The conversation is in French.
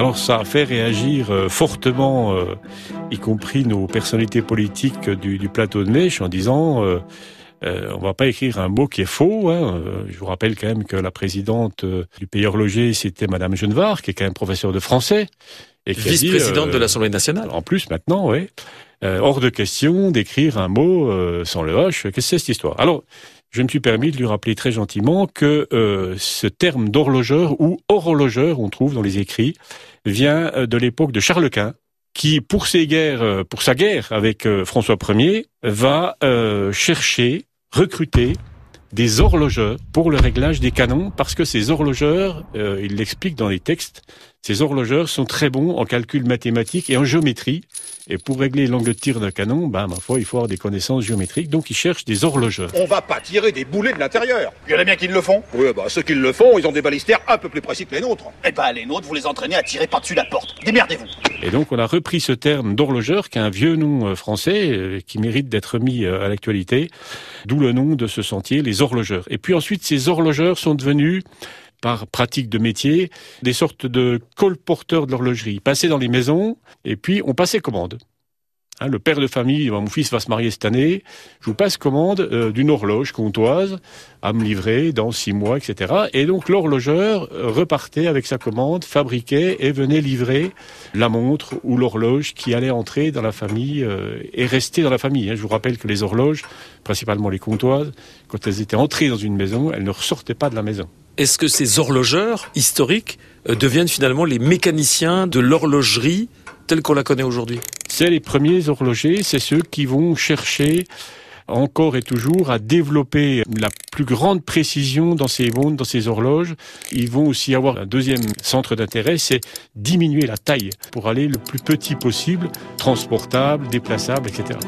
Alors ça a fait réagir euh, fortement, euh, y compris nos personnalités politiques du, plateau de Mèche, en disant euh, euh, on va pas écrire un mot qui est faux. Hein. Je vous rappelle quand même que la présidente du pays horloger, c'était Madame Genevard, qui est quand même professeure de français. Vice-présidente de l'Assemblée nationale. En plus, maintenant, oui. hors de question d'écrire un mot sans le H. Qu'est-ce que c'est cette histoire? Alors, je me suis permis de lui rappeler très gentiment que euh, ce terme d'horlogeur ou horlogeur, on trouve dans les écrits, vient euh, de l'époque de Charles Quint, qui, pour ses guerres, euh, pour sa guerre avec François Ier, va chercher, recruter des horlogeurs pour le réglage des canons, parce que ces horlogeurs, il l'explique dans les textes, ces horlogeurs sont très bons en calcul mathématique et en géométrie, et pour régler l'angle de tir d'un canon, bah, ma foi, il faut avoir des connaissances géométriques. Donc, ils cherchent des horlogeurs. On va pas tirer des boulets de l'intérieur. Il y en a bien qui le font. Oui, bah, ceux qui le font, ils ont des balistères un peu plus précis que les nôtres. Eh bah, les nôtres, vous les entraînez à tirer par-dessus la porte. Démerdez-vous. Et donc, on a repris ce terme d'horlogeur, qui est un vieux nom euh, français, euh, qui mérite d'être mis euh, à l'actualité. D'où le nom de ce sentier, les horlogeurs. Et puis ensuite, ces horlogeurs sont devenus par pratique de métier, des sortes de colporteurs de l'horlogerie. Passaient dans les maisons et puis on passait commande. Hein, le père de famille, mon fils va se marier cette année, je vous passe commande euh, d'une horloge comptoise à me livrer dans six mois, etc. Et donc l'horlogeur euh, repartait avec sa commande, fabriquait et venait livrer la montre ou l'horloge qui allait entrer dans la famille euh, et rester dans la famille. Hein. Je vous rappelle que les horloges, principalement les comptoises, quand elles étaient entrées dans une maison, elles ne ressortaient pas de la maison. Est-ce que ces horlogeurs historiques deviennent finalement les mécaniciens de l'horlogerie telle qu'on la connaît aujourd'hui? C'est les premiers horlogers, c'est ceux qui vont chercher encore et toujours à développer la plus grande précision dans ces montres, dans ces horloges. Ils vont aussi avoir un deuxième centre d'intérêt, c'est diminuer la taille pour aller le plus petit possible, transportable, déplaçable, etc.